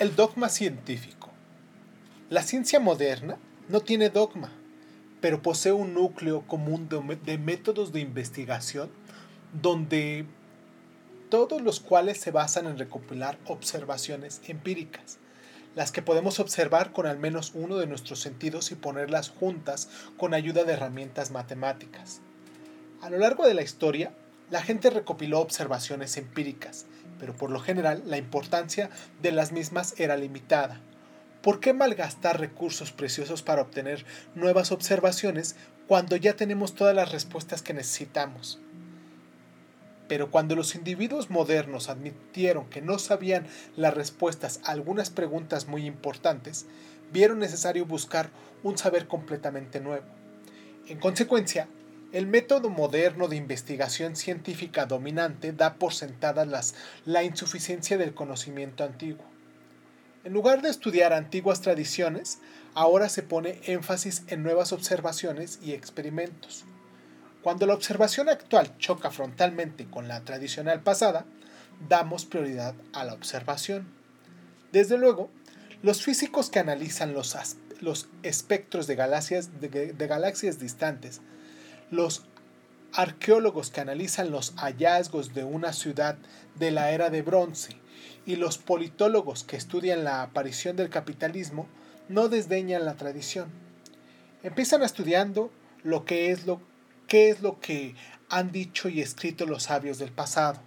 El dogma científico. La ciencia moderna no tiene dogma, pero posee un núcleo común de, métodos de investigación donde todos los cuales se basan en recopilar observaciones empíricas, las que podemos observar con al menos uno de nuestros sentidos y ponerlas juntas con ayuda de herramientas matemáticas. A lo largo de la historia, la gente recopiló observaciones empíricas, pero por lo general la importancia de las mismas era limitada. ¿Por qué malgastar recursos preciosos para obtener nuevas observaciones cuando ya tenemos todas las respuestas que necesitamos? Pero cuando los individuos modernos admitieron que no sabían las respuestas a algunas preguntas muy importantes, vieron necesario buscar un saber completamente nuevo. En consecuencia, el método moderno de investigación científica dominante da por sentadas las, la insuficiencia del conocimiento antiguo. En lugar de estudiar antiguas tradiciones, ahora se pone énfasis en nuevas observaciones y experimentos. Cuando la observación actual choca frontalmente con la tradicional pasada, damos prioridad a la observación. Desde luego, los físicos que analizan los, los espectros de galaxias, de galaxias distantes los arqueólogos que analizan los hallazgos de una ciudad de la era de bronce y los politólogos que estudian la aparición del capitalismo no desdeñan la tradición. Empiezan estudiando lo que es lo, qué es lo que han dicho y escrito los sabios del pasado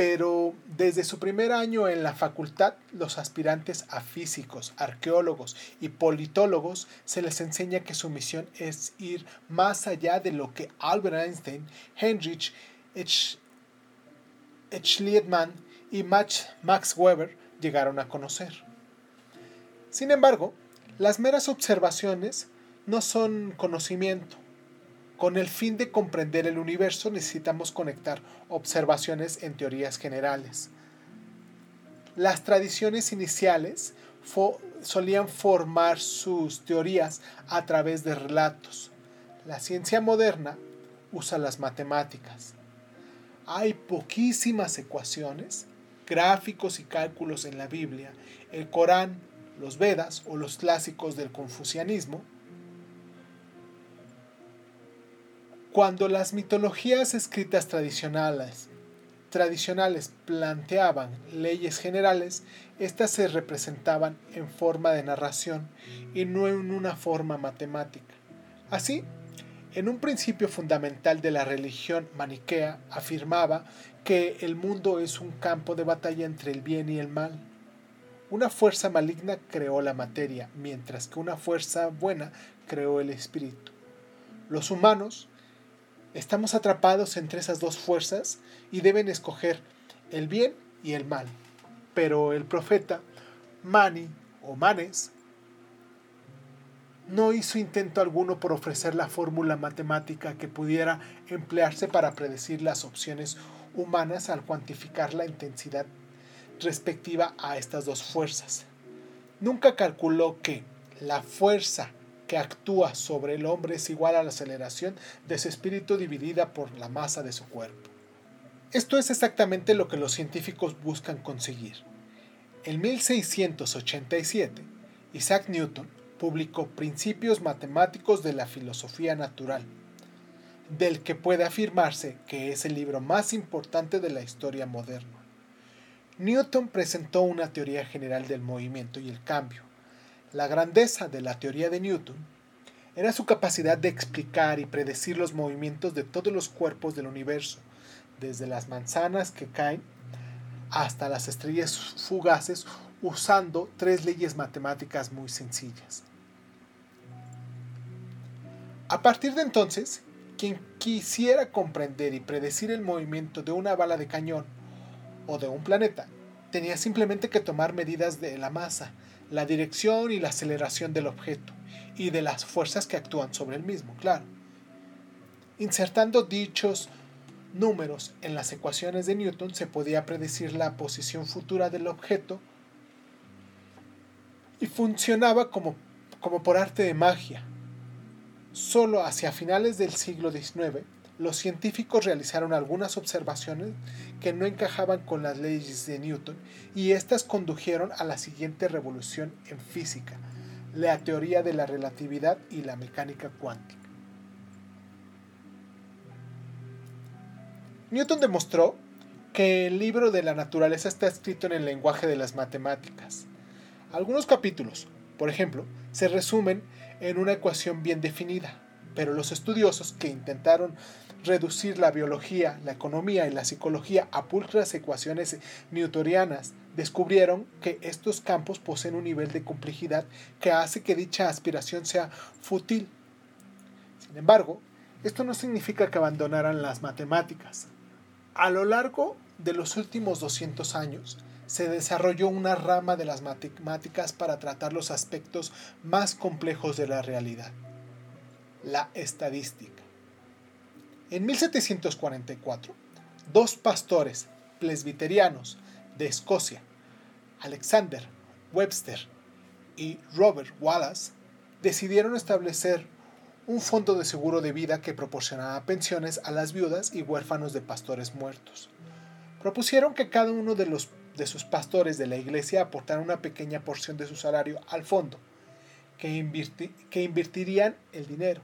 pero desde su primer año en la facultad, los aspirantes a físicos, arqueólogos y politólogos se les enseña que su misión es ir más allá de lo que Albert Einstein, Heinrich Schliemann y Max Weber llegaron a conocer. Sin embargo, las meras observaciones no son conocimiento, con el fin de comprender el universo necesitamos conectar observaciones en teorías generales. Las tradiciones iniciales solían formar sus teorías a través de relatos. La ciencia moderna usa las matemáticas. Hay poquísimas ecuaciones, gráficos y cálculos en la Biblia, el Corán, los Vedas o los clásicos del confucianismo Cuando las mitologías escritas tradicionales, tradicionales planteaban leyes generales, éstas se representaban en forma de narración y no en una forma matemática. Así, en un principio fundamental de la religión maniquea afirmaba que el mundo es un campo de batalla entre el bien y el mal. Una fuerza maligna creó la materia, mientras que una fuerza buena creó el espíritu. Los humanos, Estamos atrapados entre esas dos fuerzas y deben escoger el bien y el mal. Pero el profeta Mani o Manes no hizo intento alguno por ofrecer la fórmula matemática que pudiera emplearse para predecir las opciones humanas al cuantificar la intensidad respectiva a estas dos fuerzas. Nunca calculó que la fuerza que actúa sobre el hombre es igual a la aceleración de su espíritu dividida por la masa de su cuerpo. Esto es exactamente lo que los científicos buscan conseguir. En 1687, Isaac Newton publicó Principios Matemáticos de la Filosofía Natural, del que puede afirmarse que es el libro más importante de la historia moderna. Newton presentó una teoría general del movimiento y el cambio, la grandeza de la teoría de Newton era su capacidad de explicar y predecir los movimientos de todos los cuerpos del universo, desde las manzanas que caen hasta las estrellas fugaces, usando tres leyes matemáticas muy sencillas. A partir de entonces, quien quisiera comprender y predecir el movimiento de una bala de cañón o de un planeta, tenía simplemente que tomar medidas de la masa, la dirección y la aceleración del objeto y de las fuerzas que actúan sobre el mismo, claro. Insertando dichos números en las ecuaciones de Newton se podía predecir la posición futura del objeto y funcionaba como, como por arte de magia. Solo hacia finales del siglo XIX, los científicos realizaron algunas observaciones que no encajaban con las leyes de Newton y éstas condujeron a la siguiente revolución en física, la teoría de la relatividad y la mecánica cuántica. Newton demostró que el libro de la naturaleza está escrito en el lenguaje de las matemáticas. Algunos capítulos, por ejemplo, se resumen en una ecuación bien definida, pero los estudiosos que intentaron reducir la biología, la economía y la psicología a pulcras ecuaciones newtonianas descubrieron que estos campos poseen un nivel de complejidad que hace que dicha aspiración sea fútil. Sin embargo, esto no significa que abandonaran las matemáticas. A lo largo de los últimos 200 años, se desarrolló una rama de las matemáticas para tratar los aspectos más complejos de la realidad, la estadística. En 1744, dos pastores presbiterianos de Escocia, Alexander Webster y Robert Wallace, decidieron establecer un fondo de seguro de vida que proporcionaba pensiones a las viudas y huérfanos de pastores muertos. Propusieron que cada uno de, los, de sus pastores de la iglesia aportara una pequeña porción de su salario al fondo, que, que invertirían el dinero.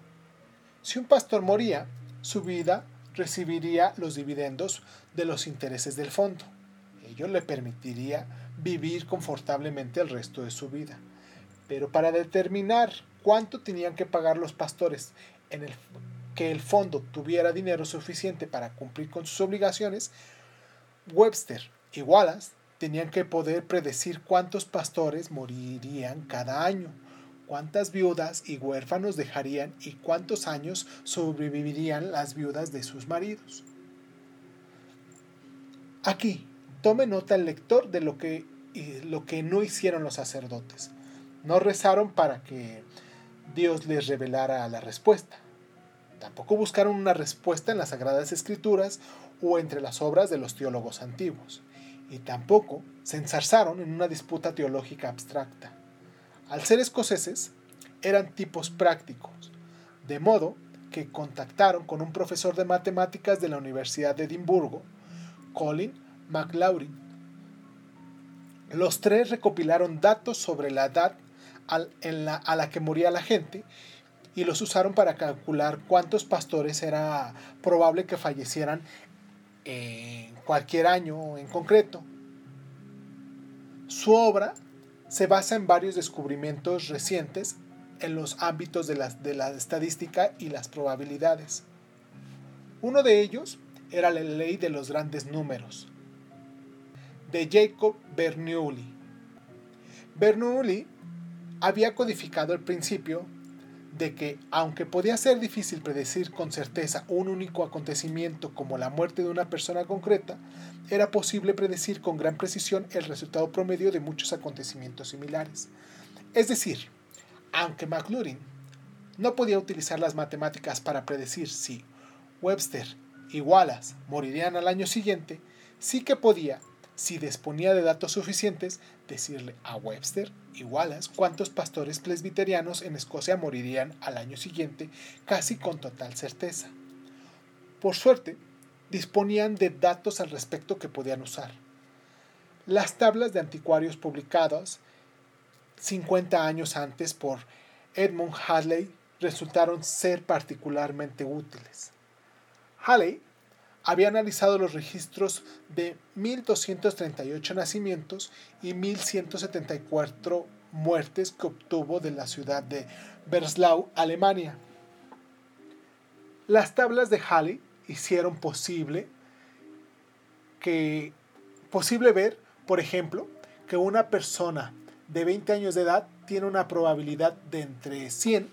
Si un pastor moría, su vida recibiría los dividendos de los intereses del fondo. Ello le permitiría vivir confortablemente el resto de su vida. Pero para determinar cuánto tenían que pagar los pastores en el que el fondo tuviera dinero suficiente para cumplir con sus obligaciones, Webster y Wallace tenían que poder predecir cuántos pastores morirían cada año cuántas viudas y huérfanos dejarían y cuántos años sobrevivirían las viudas de sus maridos. Aquí, tome nota el lector de lo que, lo que no hicieron los sacerdotes. No rezaron para que Dios les revelara la respuesta. Tampoco buscaron una respuesta en las Sagradas Escrituras o entre las obras de los teólogos antiguos. Y tampoco se ensarzaron en una disputa teológica abstracta. Al ser escoceses, eran tipos prácticos, de modo que contactaron con un profesor de matemáticas de la Universidad de Edimburgo, Colin McLaurin. Los tres recopilaron datos sobre la edad a la que moría la gente y los usaron para calcular cuántos pastores era probable que fallecieran en cualquier año en concreto. Su obra se basa en varios descubrimientos recientes en los ámbitos de la, estadística y las probabilidades. Uno de ellos era la ley de los grandes números, de Jacob Bernoulli. Bernoulli había codificado el principio de que, aunque podía ser difícil predecir con certeza un único acontecimiento como la muerte de una persona concreta, era posible predecir con gran precisión el resultado promedio de muchos acontecimientos similares. Es decir, aunque McLaurin no podía utilizar las matemáticas para predecir si Webster y Wallace morirían al año siguiente, sí que podía, si disponía de datos suficientes, decirle a Webster y Wallace cuántos pastores presbiterianos en Escocia morirían al año siguiente casi con total certeza. Por suerte, disponían de datos al respecto que podían usar. Las tablas de anticuarios publicadas 50 años antes por Edmund Halley resultaron ser particularmente útiles. Halley había analizado los registros de 1.238 nacimientos y 1.174 muertes que obtuvo de la ciudad de Breslau, Alemania. Las tablas de Halley hicieron posible que posible ver, por ejemplo, que una persona de 20 años de edad tiene una probabilidad de entre 100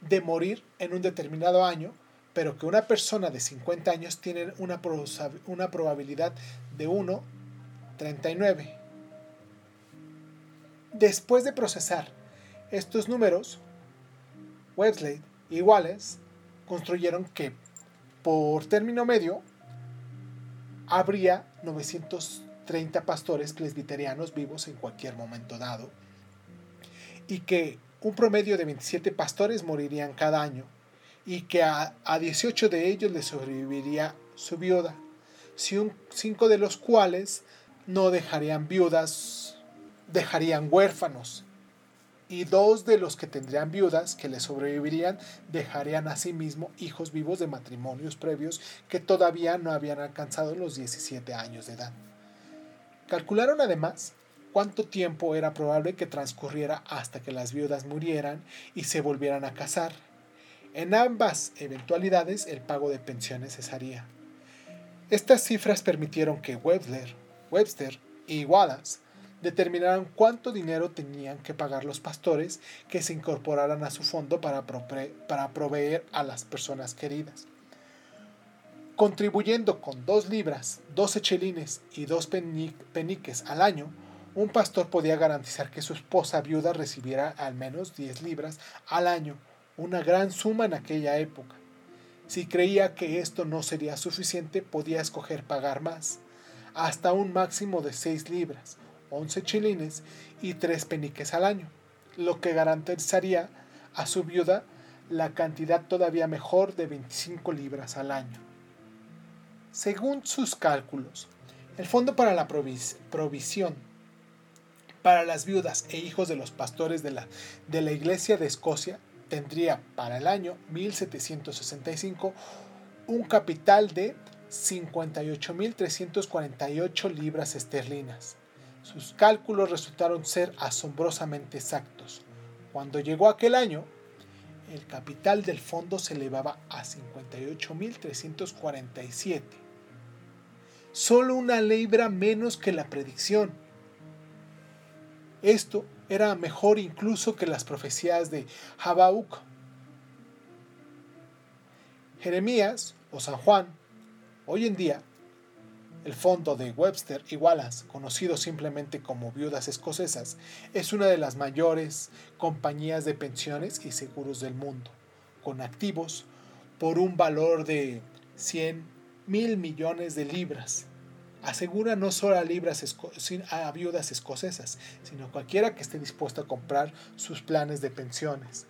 de morir en un determinado año pero que una persona de 50 años tiene una, una probabilidad de 1,39. Después de procesar estos números, Wesley y Wallace construyeron que por término medio habría 930 pastores presbiterianos vivos en cualquier momento dado y que un promedio de 27 pastores morirían cada año y que a, 18 de ellos le sobreviviría su viuda, cinco de los cuales no dejarían viudas, dejarían huérfanos, y dos de los que tendrían viudas que le sobrevivirían dejarían asimismo hijos vivos de matrimonios previos que todavía no habían alcanzado los 17 años de edad. Calcularon además cuánto tiempo era probable que transcurriera hasta que las viudas murieran y se volvieran a casar. En ambas eventualidades el pago de pensiones cesaría. Estas cifras permitieron que Webster, Webster y Wallace determinaran cuánto dinero tenían que pagar los pastores que se incorporaran a su fondo para, para proveer a las personas queridas. Contribuyendo con dos libras, dos chelines y dos peniques al año, un pastor podía garantizar que su esposa viuda recibiera al menos 10 libras al año, una gran suma en aquella época. Si creía que esto no sería suficiente, podía escoger pagar más, hasta un máximo de 6 libras, 11 chilines y 3 peniques al año, lo que garantizaría a su viuda la cantidad todavía mejor de 25 libras al año. Según sus cálculos, el Fondo para la Provisión para las viudas e hijos de los pastores de la, de la Iglesia de Escocia tendría para el año 1765 un capital de 58.348 libras esterlinas. Sus cálculos resultaron ser asombrosamente exactos. Cuando llegó aquel año, el capital del fondo se elevaba a 58.347. Solo una libra menos que la predicción. Esto era mejor incluso que las profecías de Habacuc. Jeremías o San Juan, hoy en día, el fondo de Webster y Wallace, conocido simplemente como Viudas Escocesas, es una de las mayores compañías de pensiones y seguros del mundo, con activos por un valor de 100 mil millones de libras asegura no solo a, libras a viudas escocesas, sino cualquiera que esté dispuesto a comprar sus planes de pensiones.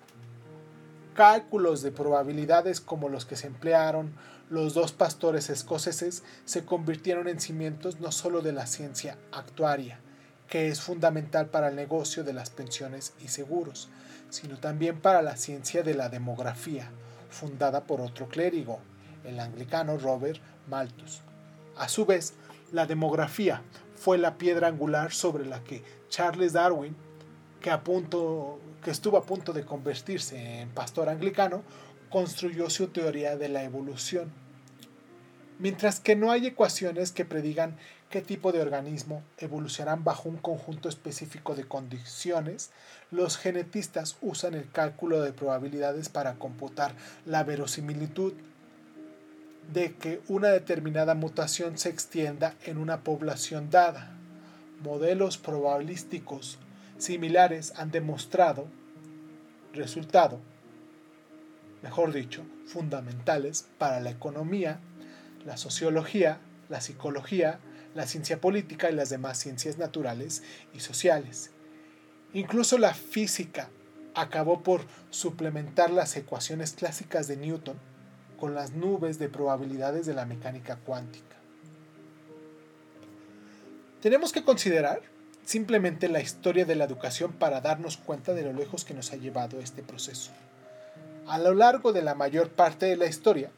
Cálculos de probabilidades como los que se emplearon los dos pastores escoceses se convirtieron en cimientos no solo de la ciencia actuaria, que es fundamental para el negocio de las pensiones y seguros, sino también para la ciencia de la demografía, fundada por otro clérigo, el anglicano Robert Malthus. A su vez, la demografía fue la piedra angular sobre la que Charles Darwin, que, estuvo a punto de convertirse en pastor anglicano, construyó su teoría de la evolución. Mientras que no hay ecuaciones que predigan qué tipo de organismo evolucionarán bajo un conjunto específico de condiciones, los genetistas usan el cálculo de probabilidades para computar la verosimilitud de que una determinada mutación se extienda en una población dada. Modelos probabilísticos similares han demostrado, resultado, mejor dicho, fundamentales para la economía, la sociología, la psicología, la ciencia política y las demás ciencias naturales y sociales. Incluso la física acabó por suplementar las ecuaciones clásicas de Newton con las nubes de probabilidades de la mecánica cuántica. Tenemos que considerar simplemente la historia de la educación para darnos cuenta de lo lejos que nos ha llevado este proceso. A lo largo de la mayor parte de la historia,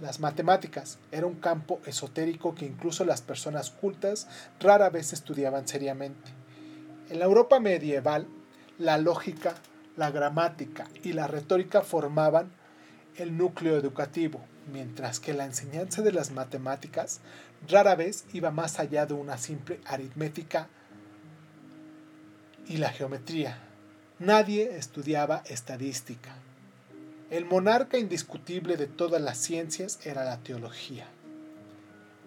las matemáticas era un campo esotérico que incluso las personas cultas rara vez estudiaban seriamente. En la Europa medieval, la lógica, la gramática y la retórica formaban el núcleo educativo, mientras que la enseñanza de las matemáticas rara vez iba más allá de una simple aritmética y la geometría. Nadie estudiaba estadística. El monarca indiscutible de todas las ciencias era la teología.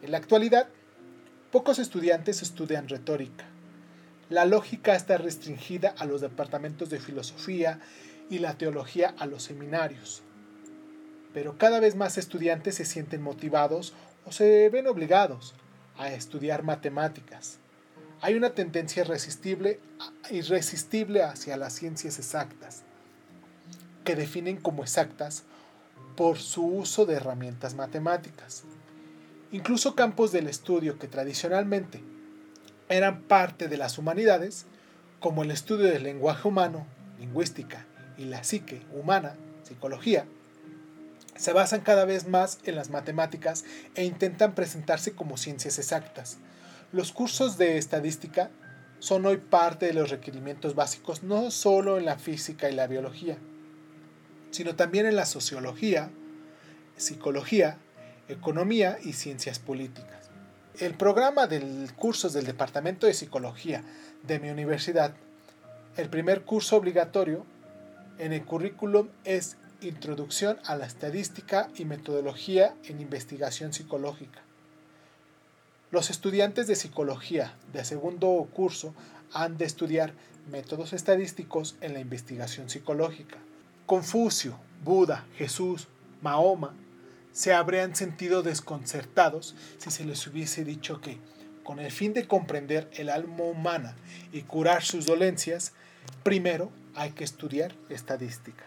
En la actualidad, pocos estudiantes estudian retórica. La lógica está restringida a los departamentos de filosofía y la teología a los seminarios pero cada vez más estudiantes se sienten motivados o se ven obligados a estudiar matemáticas. Hay una tendencia irresistible, hacia las ciencias exactas, que definen como exactas por su uso de herramientas matemáticas. Incluso campos del estudio que tradicionalmente eran parte de las humanidades, como el estudio del lenguaje humano, lingüística y la psique humana, psicología, se basan cada vez más en las matemáticas e intentan presentarse como ciencias exactas. Los cursos de estadística son hoy parte de los requerimientos básicos no solo en la física y la biología, sino también en la sociología, psicología, economía y ciencias políticas. El programa de cursos del Departamento de Psicología de mi universidad, el primer curso obligatorio en el currículum es Introducción a la Estadística y Metodología en Investigación Psicológica. Los estudiantes de psicología de segundo curso han de estudiar métodos estadísticos en la investigación psicológica. Confucio, Buda, Jesús, Mahoma se habrían sentido desconcertados si se les hubiese dicho que, con el fin de comprender el alma humana y curar sus dolencias, primero hay que estudiar estadística.